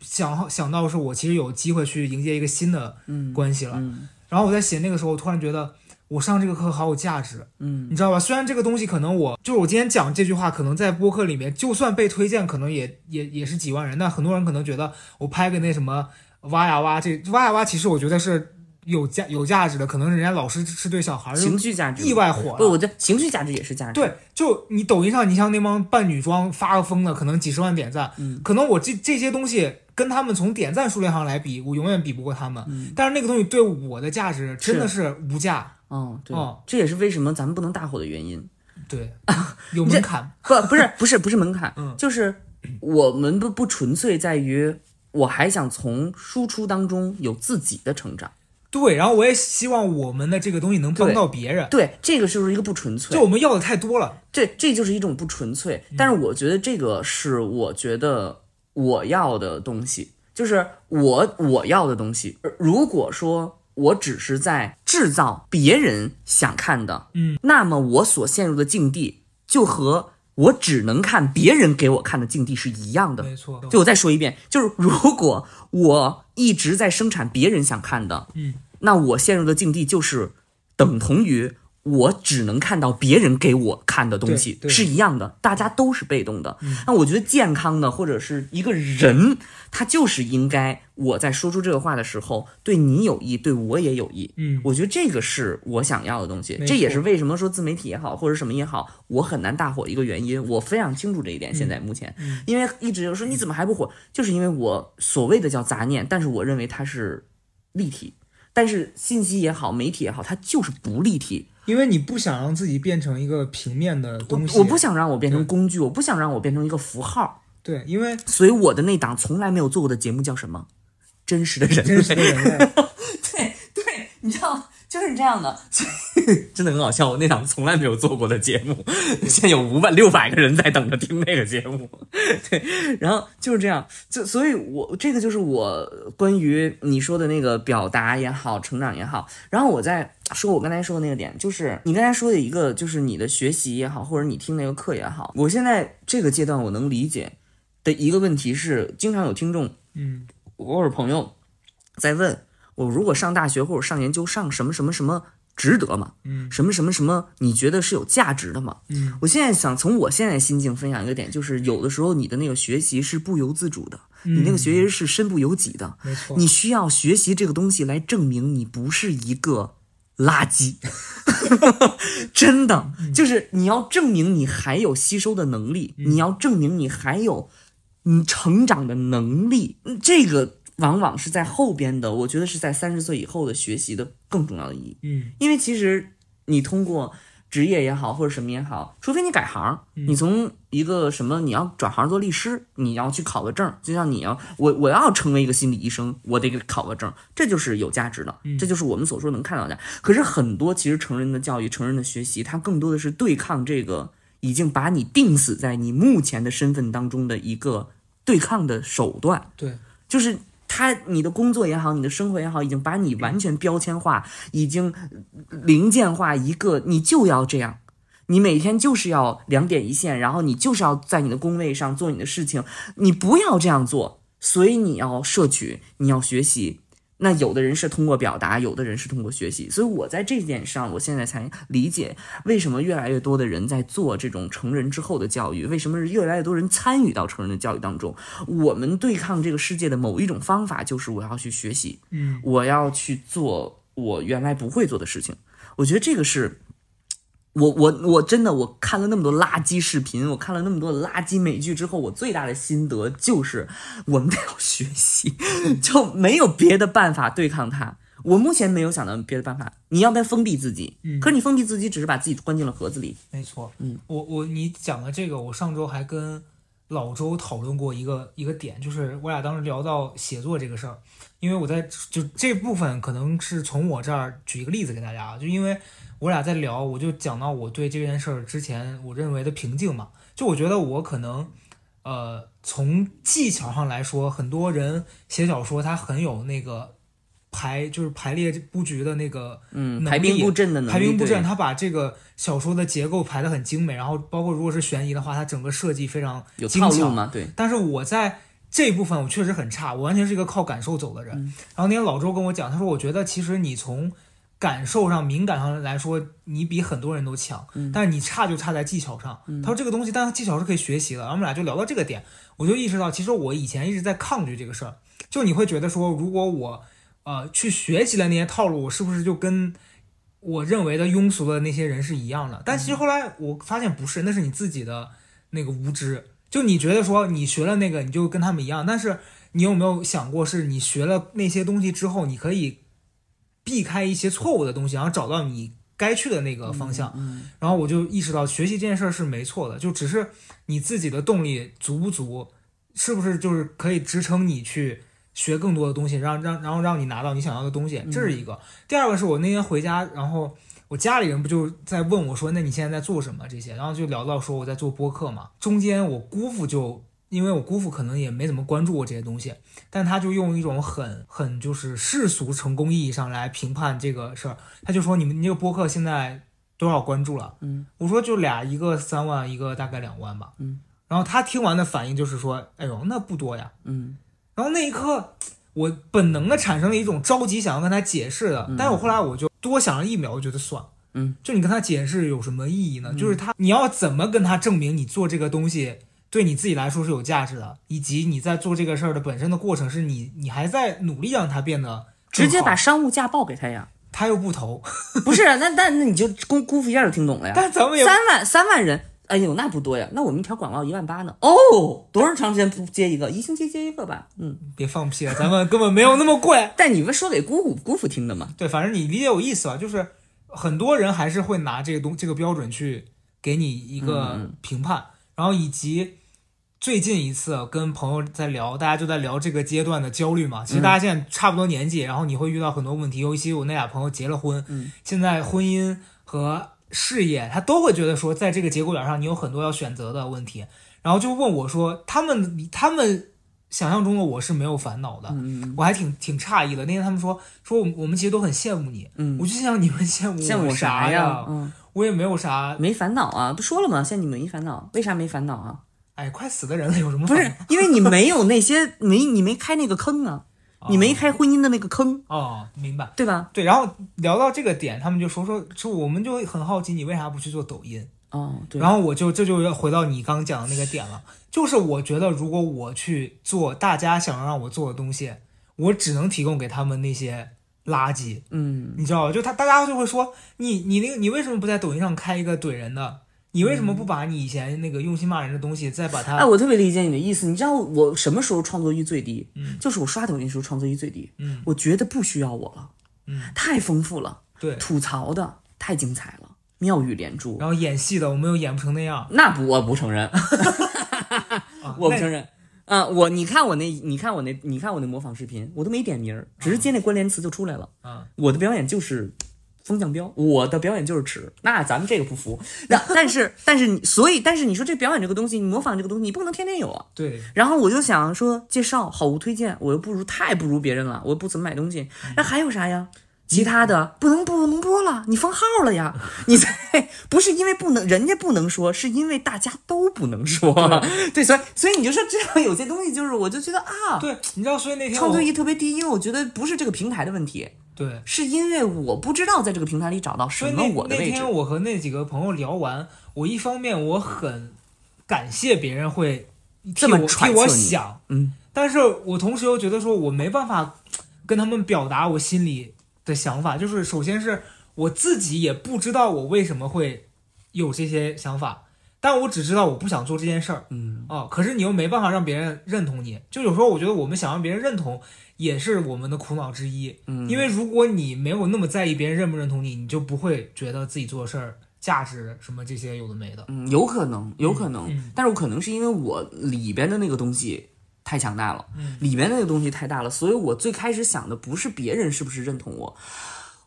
想想到是我其实有机会去迎接一个新的嗯关系了。嗯然后我在写那个时候，我突然觉得我上这个课好有价值，嗯你知道吧？虽然这个东西可能我就是我今天讲这句话，可能在播客里面就算被推荐，可能也也也是几万人，但很多人可能觉得我拍个那什么挖呀挖，这挖呀挖，其实我觉得是有价有价值的，可能人家老师是对小孩儿情绪价值意外火不，了。我觉得情绪价值也是价值。对，就你抖音上，你像那帮扮女装发个疯的，可能几十万点赞，嗯可能我这这些东西跟他们从点赞数量上来比，我永远比不过他们。嗯但是那个东西对我的价值真的是无价。哦，对哦，这也是为什么咱们不能大火的原因。对，有门槛。不，不是，不是，不是门槛，嗯就是我们不不纯粹在于，我还想从输出当中有自己的成长。对，然后我也希望我们的这个东西能帮到别人。对，这个就是一个不纯粹就。我们要的太多了，这这就是一种不纯粹。但是我觉得这个是我觉得我要的东西，就是我我要的东西。如果说我只是在制造别人想看的，嗯，那么我所陷入的境地就和我只能看别人给我看的境地是一样的。没错。就我再说一遍，就是如果我一直在生产别人想看的，嗯，那我陷入的境地就是等同于我只能看到别人给我看的东西是一样的，大家都是被动的。那我觉得健康的或者是一个人，他就是应该我在说出这个话的时候，对你有益，对我也有益。嗯，我觉得这个是我想要的东西，这也是为什么说自媒体也好，或者什么也好，我很难大火一个原因。我非常清楚这一点，现在目前，因为一直就说你怎么还不火，就是因为我所谓的叫杂念，但是我认为它是立体，但是信息也好，媒体也好，它就是不立体。因为你不想让自己变成一个平面的东西，我不想让我变成工具，我不想让我变成一个符号，对，因为所以我的那档从来没有做过的节目叫什么？真实的人类。真实的人类，对对，你知道，就是这样的，所以 真的很好笑。我那档从来没有做过的节目，现在有五百六百个人在等着听那个节目。对，然后就是这样，就所以我，这个就是我关于你说的那个表达也好，成长也好。然后我再说我刚才说的那个点，就是你刚才说的一个，就是你的学习也好，或者你听那个课也好，我现在这个阶段我能理解的一个问题是，经常有听众嗯，我有朋友在问我，如果上大学或者上研究上什么什么什么值得吗？嗯，什么什么什么你觉得是有价值的吗？嗯，我现在想从我现在心境分享一个点，就是有的时候你的那个学习是不由自主的，你那个学习是身不由己的，没错，你需要学习这个东西来证明你不是一个垃圾，真的就是你要证明你还有吸收的能力，你要证明你还有嗯成长的能力，嗯这个往往是在后边的，我觉得是在三十岁以后的学习的更重要的意义，嗯因为其实你通过。职业也好，或者什么也好，除非你改行，你从一个什么你要转行做律师，你要去考个证，就像你要我我要成为一个心理医生，我得给考个证，这就是有价值的，这就是我们所说能看到的。可是很多其实成人的教育、成人的学习，它更多的是对抗这个已经把你定死在你目前的身份当中的一个对抗的手段。对，就是他你的工作也好，你的生活也好，已经把你完全标签化，已经零件化一个，你就要这样。你每天就是要两点一线，然后你就是要在你的工位上做你的事情，你不要这样做，所以你要摄取，你要学习。那有的人是通过表达，有的人是通过学习，所以我在这点上，我现在才理解为什么越来越多的人在做这种成人之后的教育，为什么是越来越多人参与到成人的教育当中。我们对抗这个世界的某一种方法，就是我要去学习，嗯，我要去做我原来不会做的事情。我觉得这个是。我我我真的我看了那么多垃圾视频，我看了那么多垃圾美剧之后，我最大的心得就是我们得要学习，就没有别的办法对抗它。我目前没有想到别的办法。你要不要封闭自己，可是你封闭自己只是把自己关进了盒子里。没错，嗯，我我你讲的这个，我上周还跟老周讨论过一个一个点，就是我俩当时聊到写作这个事儿，因为我在就这部分可能是从我这儿举一个例子给大家啊，就因为我俩在聊，我就讲到我对这件事儿之前我认为的瓶颈嘛，就我觉得我可能呃从技巧上来说，很多人写小说他很有那个排就是排列布局的那个嗯，排兵布阵的能力，排兵布阵，他把这个小说的结构排得很精美，然后包括如果是悬疑的话，它整个设计非常有精巧。套路吗？对，但是我在这部分我确实很差，我完全是一个靠感受走的人。然后那天老周跟我讲，他说我觉得其实你从感受上、敏感上来说，你比很多人都强，但是你差就差在技巧上。他说这个东西，但是技巧是可以学习的。然后我们俩就聊到这个点，我就意识到，其实我以前一直在抗拒这个事儿，就你会觉得说，如果我呃去学习了那些套路，我是不是就跟我认为的庸俗的那些人是一样的？但其实后来我发现不是，那是你自己的那个无知。就你觉得说你学了那个，你就跟他们一样，但是你有没有想过，是你学了那些东西之后，你可以避开一些错误的东西，然后找到你该去的那个方向。然后我就意识到，学习这件事儿是没错的，就只是你自己的动力足不足，是不是就是可以支撑你去学更多的东西，让让然后让你拿到你想要的东西，这是一个。第二个是我那天回家，然后我家里人不就在问我说，那你现在在做什么这些？然后就聊到说我在做播客嘛。中间我姑父就因为我姑父可能也没怎么关注过这些东西，但他就用一种很很就是世俗成功意义上来评判这个事儿，他就说你们你这个播客现在多少关注了？嗯，我说就俩，一个三万，一个大概两万吧。嗯，然后他听完的反应就是说，哎呦，那不多呀。嗯然后那一刻，我本能的产生了一种着急想要跟他解释的，但是我后来我就多想了一秒，我觉得算了。嗯，就你跟他解释有什么意义呢？就是他你要怎么跟他证明你做这个东西对你自己来说是有价值的，以及你在做这个事儿的本身的过程是你你还在努力让它变得直接把商务价报给他呀。他又不投，不是，啊那那那你就估估符一下就听懂了呀。但咱们也三万三万人，哎呦，那不多呀。那我们一条广告一万八呢？哦，多长时间不接一个？一星期接一个吧。嗯，别放屁了，咱们根本没有那么贵。但你们说给姑姑姑父听的嘛？对，反正你理解我意思吧，就是很多人还是会拿这个东这个标准去给你一个评判，然后以及最近一次跟朋友在聊，大家就在聊这个阶段的焦虑嘛。其实大家现在差不多年纪，然后你会遇到很多问题，尤其我那俩朋友结了婚，嗯现在婚姻和事业他都会觉得说，在这个节骨眼上你有很多要选择的问题，然后就问我说，他们他们想象中的我是没有烦恼的，嗯我还挺挺诧异的。那天他们说说我们我们其实都很羡慕你，嗯，我就想你们羡慕羡慕我啥呀？嗯，我也没有啥，没烦恼啊，不说了吗？现在你们没烦恼，为啥没烦恼啊？哎，快死的人了，有什么不是因为你没有那些没你没开那个坑啊，你没开婚姻的那个坑，哦，明白。对吧？对，然后聊到这个点，他们就说说就，我们就很好奇你为啥不去做抖音？哦，对。然后我就这就要回到你刚讲的那个点了，就是我觉得如果我去做大家想让我做的东西，我只能提供给他们那些垃圾，嗯，你知道吧？就他大家就会说你你那个你为什么不在抖音上开一个怼人的？你为什么不把你以前那个用心骂人的东西再把它哎，我特别理解你的意思。你知道我什么时候创作欲最低？嗯就是我刷抖音时候创作欲最低。嗯我觉得不需要我了，嗯太丰富了，对，吐槽的太精彩了，妙语连珠。然后演戏的我们又演不成那样，那不，我不承认，我不承认。啊、我你看我那，你看我那，你看我那模仿视频，我都没点名儿，只是接那关联词就出来了。啊我的表演就是风向标，我的表演就是尺。那咱们这个不服。那 但是但是你，所以但是你说这表演这个东西，你模仿这个东西，你不能天天有啊。对，然后我就想说介绍好物推荐，我又不如太不如别人了，我又不怎么买东西，那还有啥呀？其他的不能不能播了，你封号了呀！你在不是因为不能，人家不能说，是因为大家都不能说。对，所以所以你就说这样有些东西，就是我就觉得啊，对，你知道，所以那天我创作欲特别低，因为我觉得不是这个平台的问题，对，是因为我不知道在这个平台里找到什么我的位置。天。我和那几个朋友聊完，我一方面我很感谢别人会替这么我替我想，嗯，但是我同时又觉得说我没办法跟他们表达我心里的想法，就是首先是我自己也不知道我为什么会有这些想法，但我只知道我不想做这件事儿，嗯，哦，可是你又没办法让别人认同你，就有时候我觉得我们想让别人认同也是我们的苦恼之一，嗯。因为如果你没有那么在意别人认不认同你，你就不会觉得自己做事儿价值什么这些有的没的，嗯，有可能，有可能，嗯。但是我可能是因为我里边的那个东西太强大了，嗯。里边那个东西太大了，所以我最开始想的不是别人是不是认同我，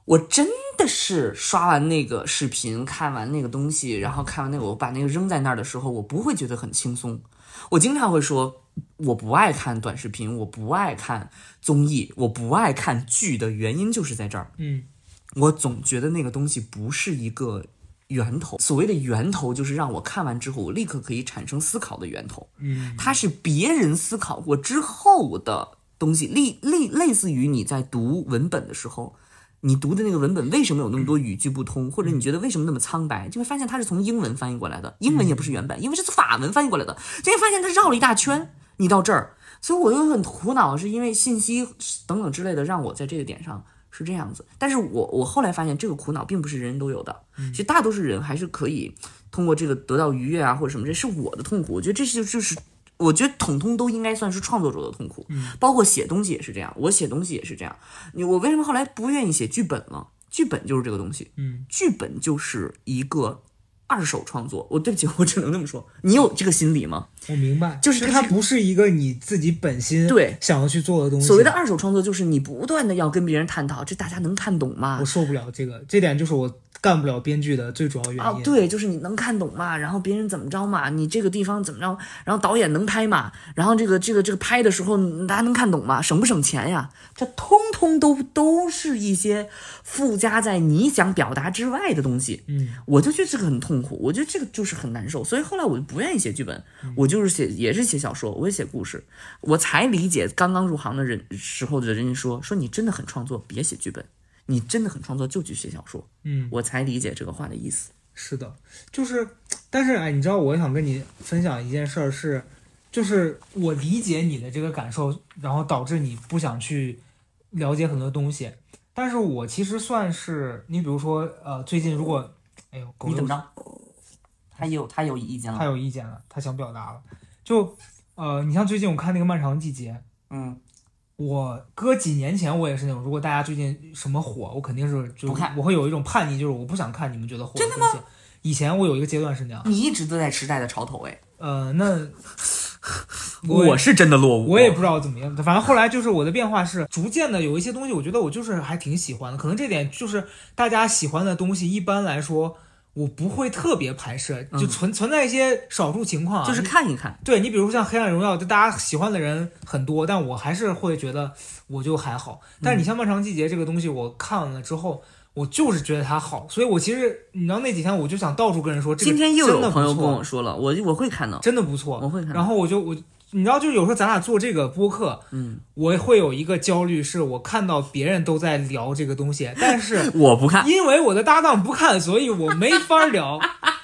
我真的是刷完那个视频，看完那个东西，然后看完那个，我把那个扔在那儿的时候，我不会觉得很轻松。我经常会说，我不爱看短视频，我不爱看综艺，我不爱看剧的原因就是在这儿。嗯我总觉得那个东西不是一个源头。所谓的源头，就是让我看完之后，我立刻可以产生思考的源头。嗯它是别人思考过之后的东西，类类类似于你在读文本的时候。你读的那个文本为什么有那么多语句不通，或者你觉得为什么那么苍白？就会发现它是从英文翻译过来的，英文也不是原版，因为是从法文翻译过来的，就会发现它绕了一大圈。你到这儿，所以我又很苦恼，是因为信息等等之类的，让我在这个点上是这样子。但是我我后来发现，这个苦恼并不是人人都有的，其实大多数人还是可以通过这个得到愉悦啊，或者什么，这是我的痛苦。我觉得这是就是。我觉得统统都应该算是创作者的痛苦，包括写东西也是这样，我写东西也是这样。你我为什么后来不愿意写剧本了？剧本就是这个东西，嗯剧本就是一个二手创作。我对不起，我只能这么说。你有这个心理吗？我明白，就是它不是一个你自己本心对想要去做的东西。所谓的二手创作，就是你不断的要跟别人探讨，这大家能看懂吗我？受不了这个，这点就是我干不了编剧的最主要原啊，因。对，就是你能看懂嘛，然后别人怎么着嘛，你这个地方怎么着，然后导演能拍嘛，然后这个这个这个拍的时候大家能看懂嘛，省不省钱呀？这通通都都是一些附加在你想表达之外的东西。嗯，我就觉得这个很痛苦，我觉得这个就是很难受，所以后来我就不愿意写剧本，我就是写也是写小说，我也写故事，我才理解刚刚入行的人时候的人说说你真的很创作，别写剧本，你真的很创作就去写小说，嗯，我才理解这个话的意思。是的，就是，但是哎，你知道我想跟你分享一件事儿是，就是我理解你的这个感受，然后导致你不想去了解很多东西。但是我其实算是你，比如说呃，最近如果，哎呦，狗你怎么着？他有他有意见了他。有意见了，他想表达了，就呃，你像最近我看那个《漫长季节》，嗯，我搁几年前我也是那种，如果大家最近什么火，我肯定是就不看我会有一种叛逆，就是我不想看你们觉得火的东西。以前我有一个阶段是那样，你一直都在时代的潮头哎。呃，那 我是真的落伍，我也不知道怎么样，反正后来就是我的变化是逐渐的有一些东西，我觉得我就是还挺喜欢的。可能这点就是大家喜欢的东西，一般来说我不会特别排斥，就存存在一些少数情况啊，嗯就是看一看。对你比如说像《黑暗荣耀》，就大家喜欢的人很多，但我还是会觉得我就还好。但是你像《漫长季节》这个东西，我看了之后。我就是觉得它好，所以我其实你知道那几天我就想到处跟人说，这个今天又真的不有朋友跟错我说了，我我会看到，真的不错，我会看到。然后我就我，你知道，就是有时候咱俩做这个播客，嗯，我会有一个焦虑，是我看到别人都在聊这个东西，但是 我不看，因为我的搭档不看，所以我没法聊。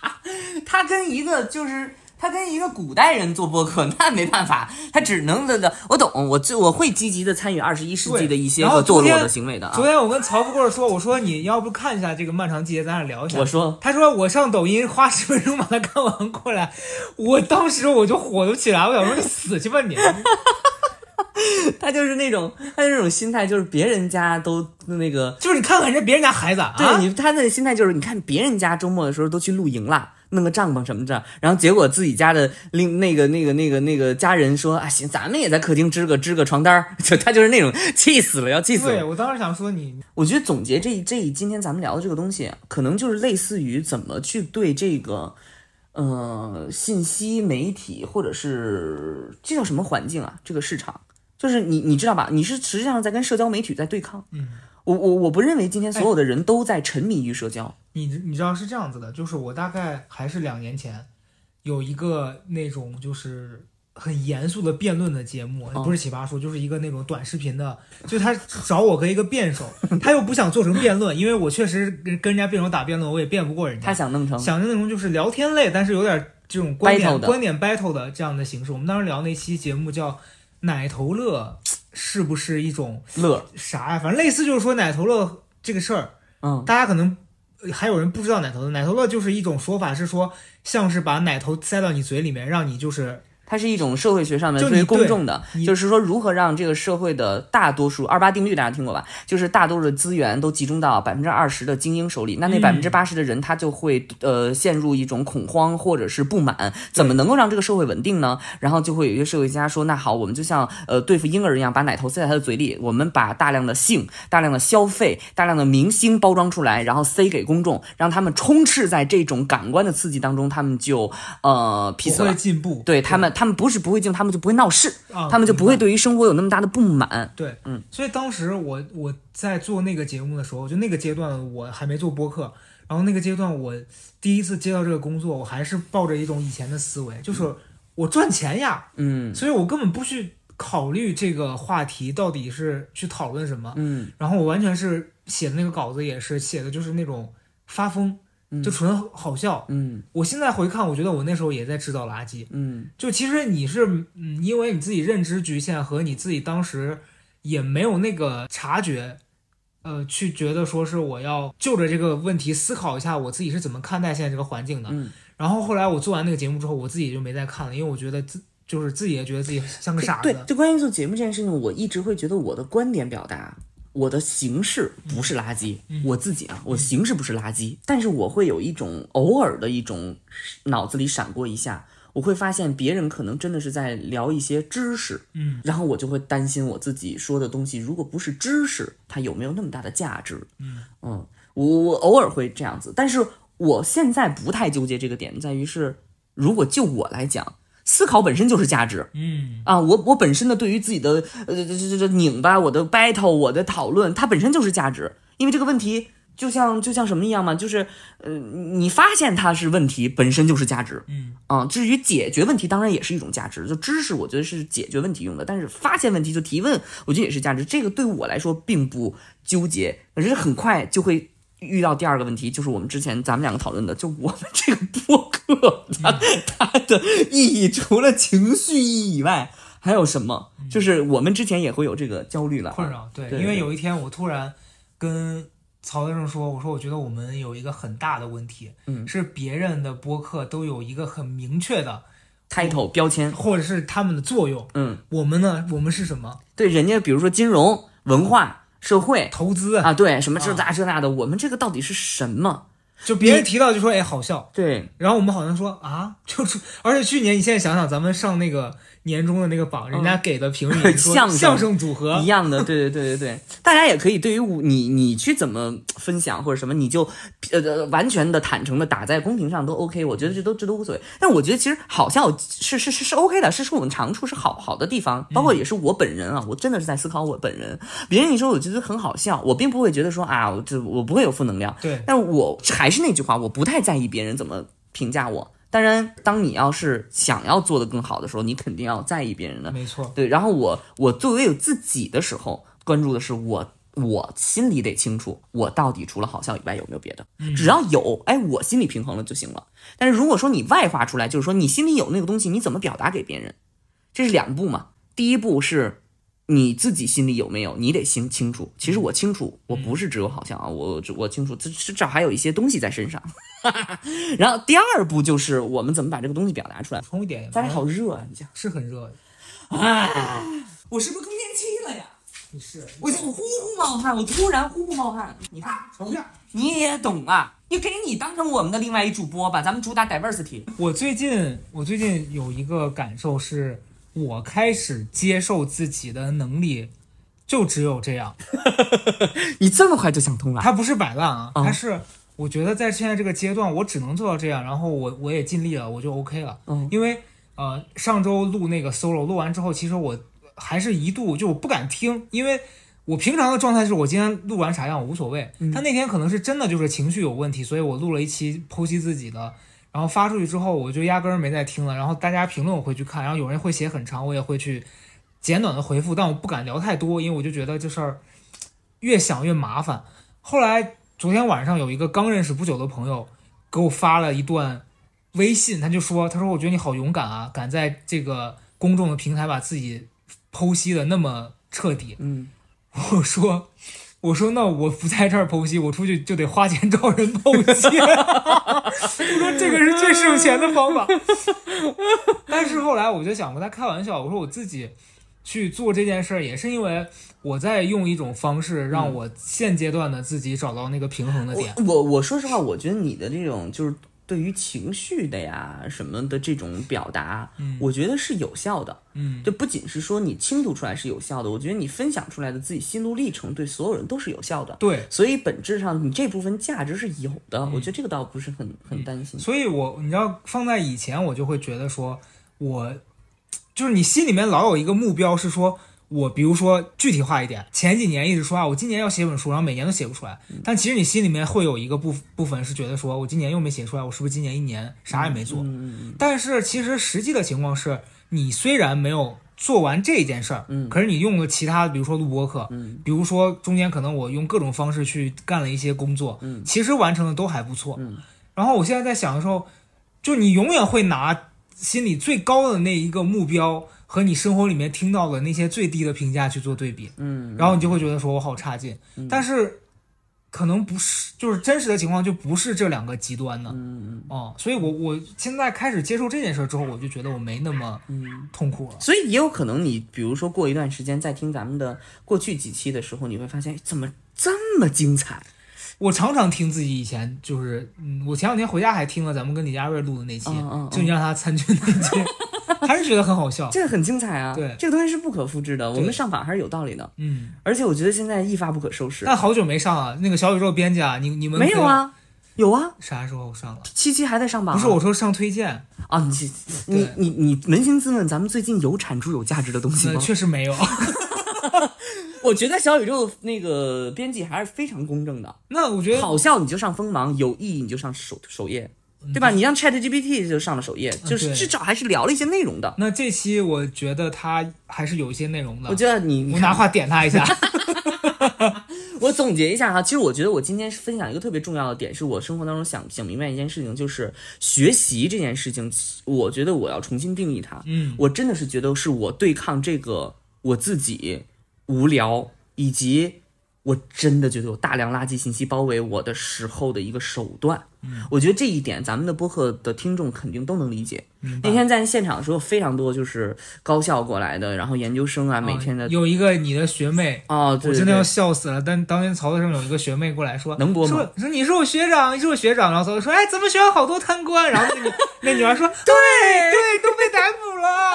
他跟一个就是他跟一个古代人做播客，那没办法，他只能那个，我懂，我就我会积极的参与二十一世纪的一些堕落的行为的啊昨。天我跟曹富贵说，我说你要不看一下这个漫长季节，咱俩聊一下。我说他说我上抖音花十分钟把它看完过来，我当时我就火都起来，我想说你死去吧你！他就是那种他就是那种心态，就是别人家都那个，就是你看看人家别人家孩子啊，对你他的心态就是，你看别人家周末的时候都去露营啦。弄个帐篷什么的，然后结果自己家的另那个那个那个那个家人说啊，行，咱们也在客厅支个支个床单儿，就他就是那种气死了，要气死了对。我当时想说你，我觉得总结这这今天咱们聊的这个东西，可能就是类似于怎么去对这个，呃，信息媒体或者是这叫什么环境啊？这个市场，就是你你知道吧？你是实际上在跟社交媒体在对抗。嗯，我我我不认为今天所有的人都在沉迷于社交。你你知道是这样子的，就是我大概还是两年前有一个那种就是很严肃的辩论的节目，哦不是奇葩说，就是一个那种短视频的，就他找我和一个辩手，他又不想做成辩论，因为我确实跟跟人家辩手打辩论，我也辩不过人家，他想弄成想的那种就是聊天类，但是有点这种观点观点 battle 的这样的形式。我们当时聊那期节目叫“奶头乐”，是不是一种乐，啥呀？反正类似就是说奶头乐这个事儿。嗯，大家可能呃还有人不知道奶头乐，奶头乐就是一种说法，是说像是把奶头塞到你嘴里面，让你就是它是一种社会学上面对于公众的，你就是说如何让这个社会的大多数二八定律大家听过吧？就是大多数的资源都集中到百分之二十的精英手里，那那嗯百分之八十的人他就会呃陷入一种恐慌或者是不满，怎么能够让这个社会稳定呢？然后就会有一些社会家说，那好，我们就像呃对付婴儿一样，把奶头塞在他的嘴里，我们把大量的性、大量的消费、大量的明星包装出来，然后塞给公众，让他们充斥在这种感官的刺激当中，他们就呃不会。进步。对他们，他们不是不会进，他们就不会闹事，啊，他们就不会对于生活有那么大的不满。对，嗯，所以当时我我在做那个节目的时候，就那个阶段我还没做播客，然后那个阶段我第一次接到这个工作，我还是抱着一种以前的思维，就是我赚钱呀，嗯。所以我根本不去考虑这个话题到底是去讨论什么，嗯。然后我完全是写的那个稿子也是写的就是那种发疯，就纯好笑。嗯我现在回看，我觉得我那时候也在制造垃圾。嗯就其实你是，嗯，因为你自己认知局限和你自己当时也没有那个察觉，呃，去觉得说是我要就着这个问题思考一下我自己是怎么看待现在这个环境的。嗯。然后后来我做完那个节目之后，我自己就没再看了，因为我觉得自就是自己也觉得自己像个傻子。对，就关于做节目这件事情，我一直会觉得我的观点表达我的形式不是垃圾，我自己啊，我形式不是垃圾，但是我会有一种偶尔的一种脑子里闪过一下，我会发现别人可能真的是在聊一些知识，嗯，然后我就会担心我自己说的东西，如果不是知识，它有没有那么大的价值？嗯我我偶尔会这样子，但是我现在不太纠结这个点，在于是，如果就我来讲，思考本身就是价值，嗯。啊，我我本身的对于自己的呃这这这拧巴，我的 battle，我的讨论，它本身就是价值，因为这个问题就像就像什么一样嘛，就是呃你发现它是问题本身就是价值，嗯。啊，至于解决问题当然也是一种价值，就知识我觉得是解决问题用的，但是发现问题就提问，我觉得也是价值，这个对我来说并不纠结，可是很快就会。遇到第二个问题，就是我们之前咱们两个讨论的，就我们这个播客，它它的意义除了情绪意义以外，还有什么？就是我们之前也会有这个焦虑了，困扰，对，对因为有一天我突然跟曹先生说，我说我觉得我们有一个很大的问题，嗯。是别人的播客都有一个很明确的，title 标签，或者是他们的作用，嗯，我们呢，我们是什么？对，人家比如说金融、文化、社会投资，啊，对，什么这啊那这那的，我们这个到底是什么？就别人提到就说哎好笑，对，然后我们好像说啊，就是，而且去年你现在想想，咱们上那个年终的那个榜，人家给的评语 说嗯相声组合一，样的，对对对对对，大家也可以对于我你 你去怎么分享或者什么，你就呃呃完全的坦诚的打在公屏上都 OK，我觉得这都这都无所谓。但我觉得其实好笑是是是是 OK 的，是是我们长处，是好好的地方，包括也是我本人啊，我真的是在思考我本人。别人一说我觉得很好笑，我并不会觉得说啊，我这我不会有负能量，对，但我还是那句话，我不太在意别人怎么评价我。当然，当你要是想要做得更好的时候，你肯定要在意别人的。没错，对，然后我我作为有自己的时候，关注的是我我心里得清楚，我到底除了好笑以外有没有别的。只要有，哎，我心里平衡了就行了。但是如果说你外化出来，就是说你心里有那个东西，你怎么表达给别人？这是两步嘛。第一步是你自己心里有没有，你得清清楚。其实我清楚，我不是只有好像啊，我我清楚，这这这还有一些东西在身上。然后第二步就是我们怎么把这个东西表达出来。补充一点，家里好热啊，你讲。是很热的，我是不是更年期了呀？你是我就呼呼冒汗，我突然呼呼冒汗。你看，瞅下。你也懂啊？你给你当成我们的另外一主播吧，咱们主打 diversity。我最近我最近有一个感受是，我开始接受自己的能力就只有这样，你这么快就想通了？他不是摆烂啊，嗯它是我觉得在现在这个阶段，我只能做到这样，然后我我也尽力了，我就 OK 了。嗯因为呃上周录那个 solo 录完之后，其实我还是一度就我不敢听，因为。我平常的状态是我今天录完啥样我无所谓，但那天可能是真的就是情绪有问题，所以我录了一期剖析自己的，然后发出去之后，我就压根儿没再听了。然后大家评论我会去看，然后有人会写很长，我也会去简短的回复，但我不敢聊太多，因为我就觉得这事儿越想越麻烦。后来昨天晚上有一个刚认识不久的朋友给我发了一段微信，他就说：“他说我觉得你好勇敢啊，敢在这个公众的平台把自己剖析的那么彻底。”嗯，我说，我说那我不在这儿剖析，我出去就得花钱找人剖析。我说这个是最省钱的方法。但是后来我就想跟他开玩笑，我说我自己去做这件事儿，也是因为我在用一种方式让我现阶段的自己找到那个平衡的点。我我我说实话，我觉得你的这种就是对于情绪的呀什么的这种表达，嗯我觉得是有效的。嗯，就不仅是说你倾吐出来是有效的，我觉得你分享出来的自己心路历程对所有人都是有效的。对。所以本质上你这部分价值是有的，嗯我觉得这个倒不是很很担心。所以我你知道放在以前，我就会觉得说，我就是你心里面老有一个目标，是说我比如说具体化一点，前几年一直说啊，我今年要写本书，然后每年都写不出来，但其实你心里面会有一个部部分是觉得说我今年又没写出来，我是不是今年一年啥也没做？嗯。但是其实实际的情况是，你虽然没有做完这件事儿，嗯。可是你用了其他，比如说录播课，嗯。比如说中间可能我用各种方式去干了一些工作，嗯。其实完成的都还不错。嗯。然后我现在在想的时候，就你永远会拿心里最高的那一个目标和你生活里面听到的那些最低的评价去做对比，嗯，然后你就会觉得说我好差劲。但是可能不是，就是真实的情况就不是这两个极端的。嗯嗯哦，所以我我现在开始接受这件事儿之后，我就觉得我没那么嗯。痛苦了。所以也有可能你，比如说过一段时间再听咱们的过去几期的时候，你会发现怎么这么精彩？我常常听自己以前就是，嗯，我前两天回家还听了咱们跟李佳瑞录的那期，嗯嗯嗯就你让他参军那期，还是觉得很好笑。这个很精彩啊！对这个东西是不可复制的，我们上榜还是有道理的。嗯，而且我觉得现在一发不可收拾。但好久没上啊，那个小宇宙编辑啊，你你们？没有啊？有啊，啥时候上了？七七还在上榜、不是我说上推荐，啊，你你对你你扪心自问，咱们最近有产出有价值的东西吗？确实没有。我觉得小宇宙那个编辑还是非常公正的，那我觉得好笑你就上锋芒，有意义你就上首首页，对吧？你让 Chat GPT 就上了首页，就是至少还是聊了一些内容的。那这期我觉得它还是有一些内容的。我觉得你，我拿话点他一下。我总结一下哈，其实我觉得我今天分享一个特别重要的点，是我生活当中想想明白一件事情，就是学习这件事情，我觉得我要重新定义它。嗯，我真的是觉得是我对抗这个我自己无聊，以及我真的觉得有大量垃圾信息包围我的时候的一个手段。嗯，我觉得这一点咱们的播客的听众肯定都能理解。那天在现场的时候，非常多就是高校过来的，然后研究生啊，每天的啊有一个你的学妹，啊，对对我真的要笑死了。但当年曹德胜有一个学妹过来说，能播吗说说你是我学长，你是我学长。然后曹德说，哎，咱们学校好多贪官。然后那个 那女孩说，对对，都被逮捕了。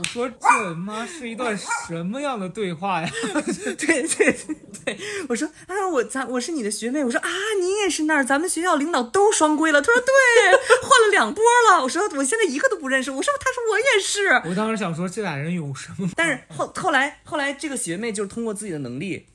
我说这妈是一段什么样的对话呀？对对对对，我说啊，我咱我是你的学妹，我说啊，你也是那儿，咱们学校领导都双规了。他说对，换了两波了。我说我现在一个都不认识。我说他说我也是。我当时想说，这俩人有什么？但是后后来后来这个学妹就是通过自己的能力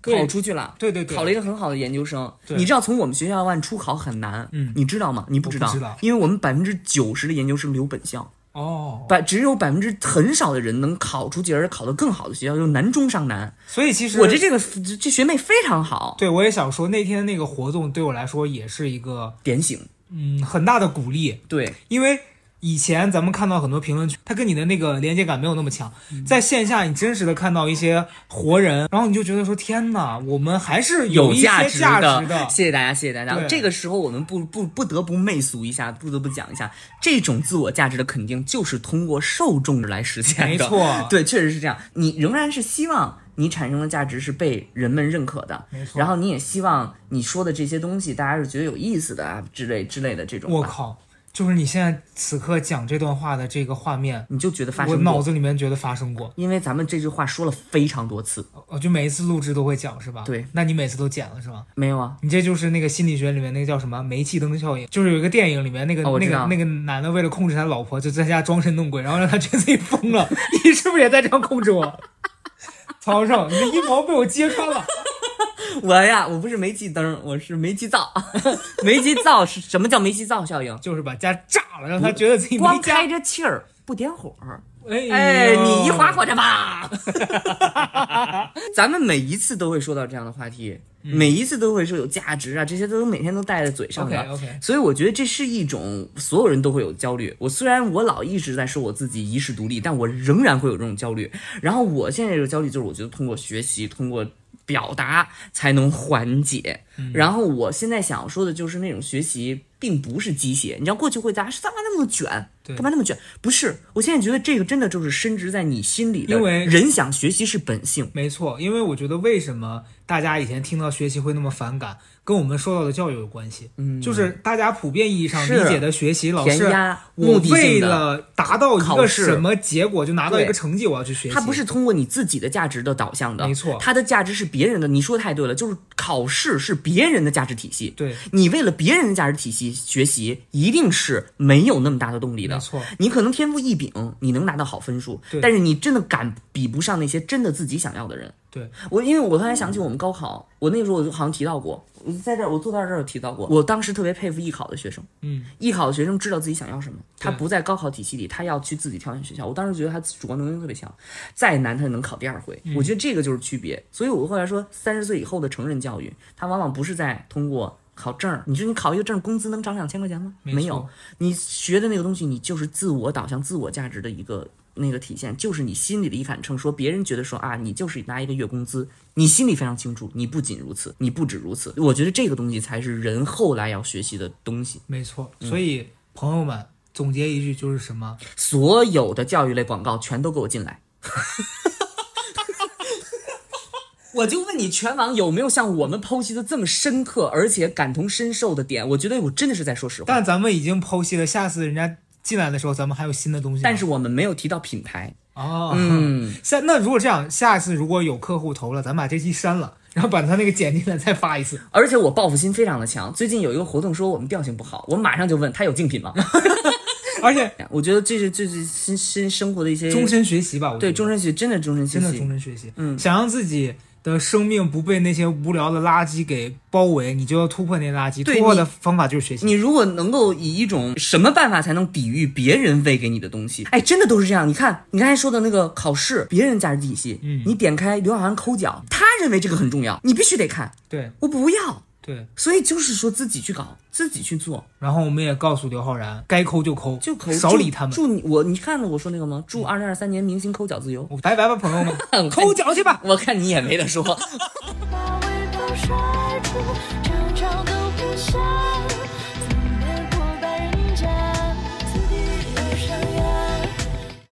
考出去了。对对对，考了一个很好的研究生，你知道从我们学校万出考很难，嗯你知道吗？你不知道，我不知道因为我们百分之九十的研究生留本校，哦，百只有百分之很少的人能考出去，而考得更好的学校，就南中上南。所以其实我这这个这学妹非常好，对我也想说，那天那个活动对我来说也是一个点醒，嗯很大的鼓励。对，因为以前咱们看到很多评论区，它跟你的那个连接感没有那么强，嗯在线下你真实的看到一些活人，然后你就觉得说天哪，我们还是有一些价值的。谢谢大家，谢谢大家。这个时候我们不不不得不媚俗一下，不得不讲一下，这种自我价值的肯定就是通过受众来实现的。没错 对，确实是这样。你仍然是希望你产生的价值是被人们认可的，没错然后你也希望你说的这些东西大家是觉得有意思的啊之类之类的这种。我靠，就是你现在此刻讲这段话的这个画面，你就觉得发生过我脑，子里面觉得发生过。因为咱们这句话说了非常多次，哦就每一次录制都会讲是吧？对，那你每次都剪了是吧？没有啊？你这就是那个心理学里面那个叫什么煤气灯效应，就是有一个电影里面那个、那个那个男的为了控制他老婆，就在家装神弄鬼，然后让他觉得自己疯了。你是不是也在这样控制我？曹胜，你的阴谋被我揭穿了。我呀，我不是煤气灯，我是煤气灶。煤气灶是什么叫煤气灶效应？就是把家炸了，让他觉得自己没光开。着气儿不点火。哎哎，你一划火着吧。咱们每一次都会说到这样的话题，每一次都会说有价值啊，这些都每天都带在嘴上的。所以我觉得这是一种所有人都会有焦虑。我虽然我老一直在说我自己遗世独立，但我仍然会有这种焦虑。然后我现在这个焦虑就是，我觉得通过学习，通过表达才能缓解。然后我现在想说的就是，那种学习并不是鸡血。你知道过去会大家说干嘛那么卷？干嘛那么卷？不是，我现在觉得这个真的就是深植在你心里的。因为人想学习是本性。没错，因为我觉得为什么大家以前听到学习会那么反感，跟我们受到的教育有关系。嗯，就是大家普遍意义上理解的学习，老师填鸭我目的为。了达到一个什么结果，就拿到一个成绩，我要去学习。它不是通过你自己的价值的导向的，没错它的价值是别人的。你说的太对了，就是考试是别人的价值体系。对，你为了别人的价值体系学习，一定是没有那么大的动力的。没错。你可能天赋异禀，你能拿到好分数对，但是你真的赶比不上那些真的自己想要的人。对，我因为我刚才想起我们高考，我那时候我就好像提到过，我在这儿我坐到这儿有提到过，我当时特别佩服艺考的学生。嗯，艺考的学生知道自己想要什么，他不在高考体系里，他要去自己挑选学校。我当时觉得他主观能动性特别强，再难他也能考第二回。嗯我觉得这个就是区别。所以我后来说，三十岁以后的成人教育，他往往不是在通过考证儿。你说你考一个证儿，工资能涨两千块钱吗？没错有，你学的那个东西，你就是自我导向、自我价值的一个那个体现，就是你心里的一杆秤，说别人觉得说啊，你就是拿一个月工资，你心里非常清楚，你不仅如此，你不止如此。我觉得这个东西才是人后来要学习的东西。没错。所以朋友们总结一句就是什么？所有的教育类广告全都给我进来。我就问你，全网有没有像我们剖析的这么深刻，而且感同身受的点？我觉得我真的是在说实话。但咱们已经剖析了，下次人家进来的时候，咱们还有新的东西。但是我们没有提到品牌。哦，嗯，下那如果这样，下次如果有客户投了，咱们把这期删了，然后把他那个剪进来再发一次。而且我报复心非常的强。最近有一个活动说我们调性不好，我马上就问他有竞品吗？而且我觉得这是这是新新生活的一些终身学习吧，我对终身学真的终身学习真的。终身学习。嗯想让自己的生命不被那些无聊的垃圾给包围，你就要突破那些垃圾。突破的方法就是学习。你如果能够以一种什么办法才能抵御别人喂给你的东西？哎，真的都是这样。你看，你刚才说的那个考试，别人价值体系，嗯你点开刘晓涵抠脚，他认为这个很重要，你必须得看，对我不要。对，所以就是说自己去搞，自己去做，然后我们也告诉刘昊然，该抠就抠，就抠。少理他们。祝你我，你看了我说那个吗？祝二零二三年明星抠脚自由。拜拜吧，朋友们，抠脚去吧。我看你也没得说。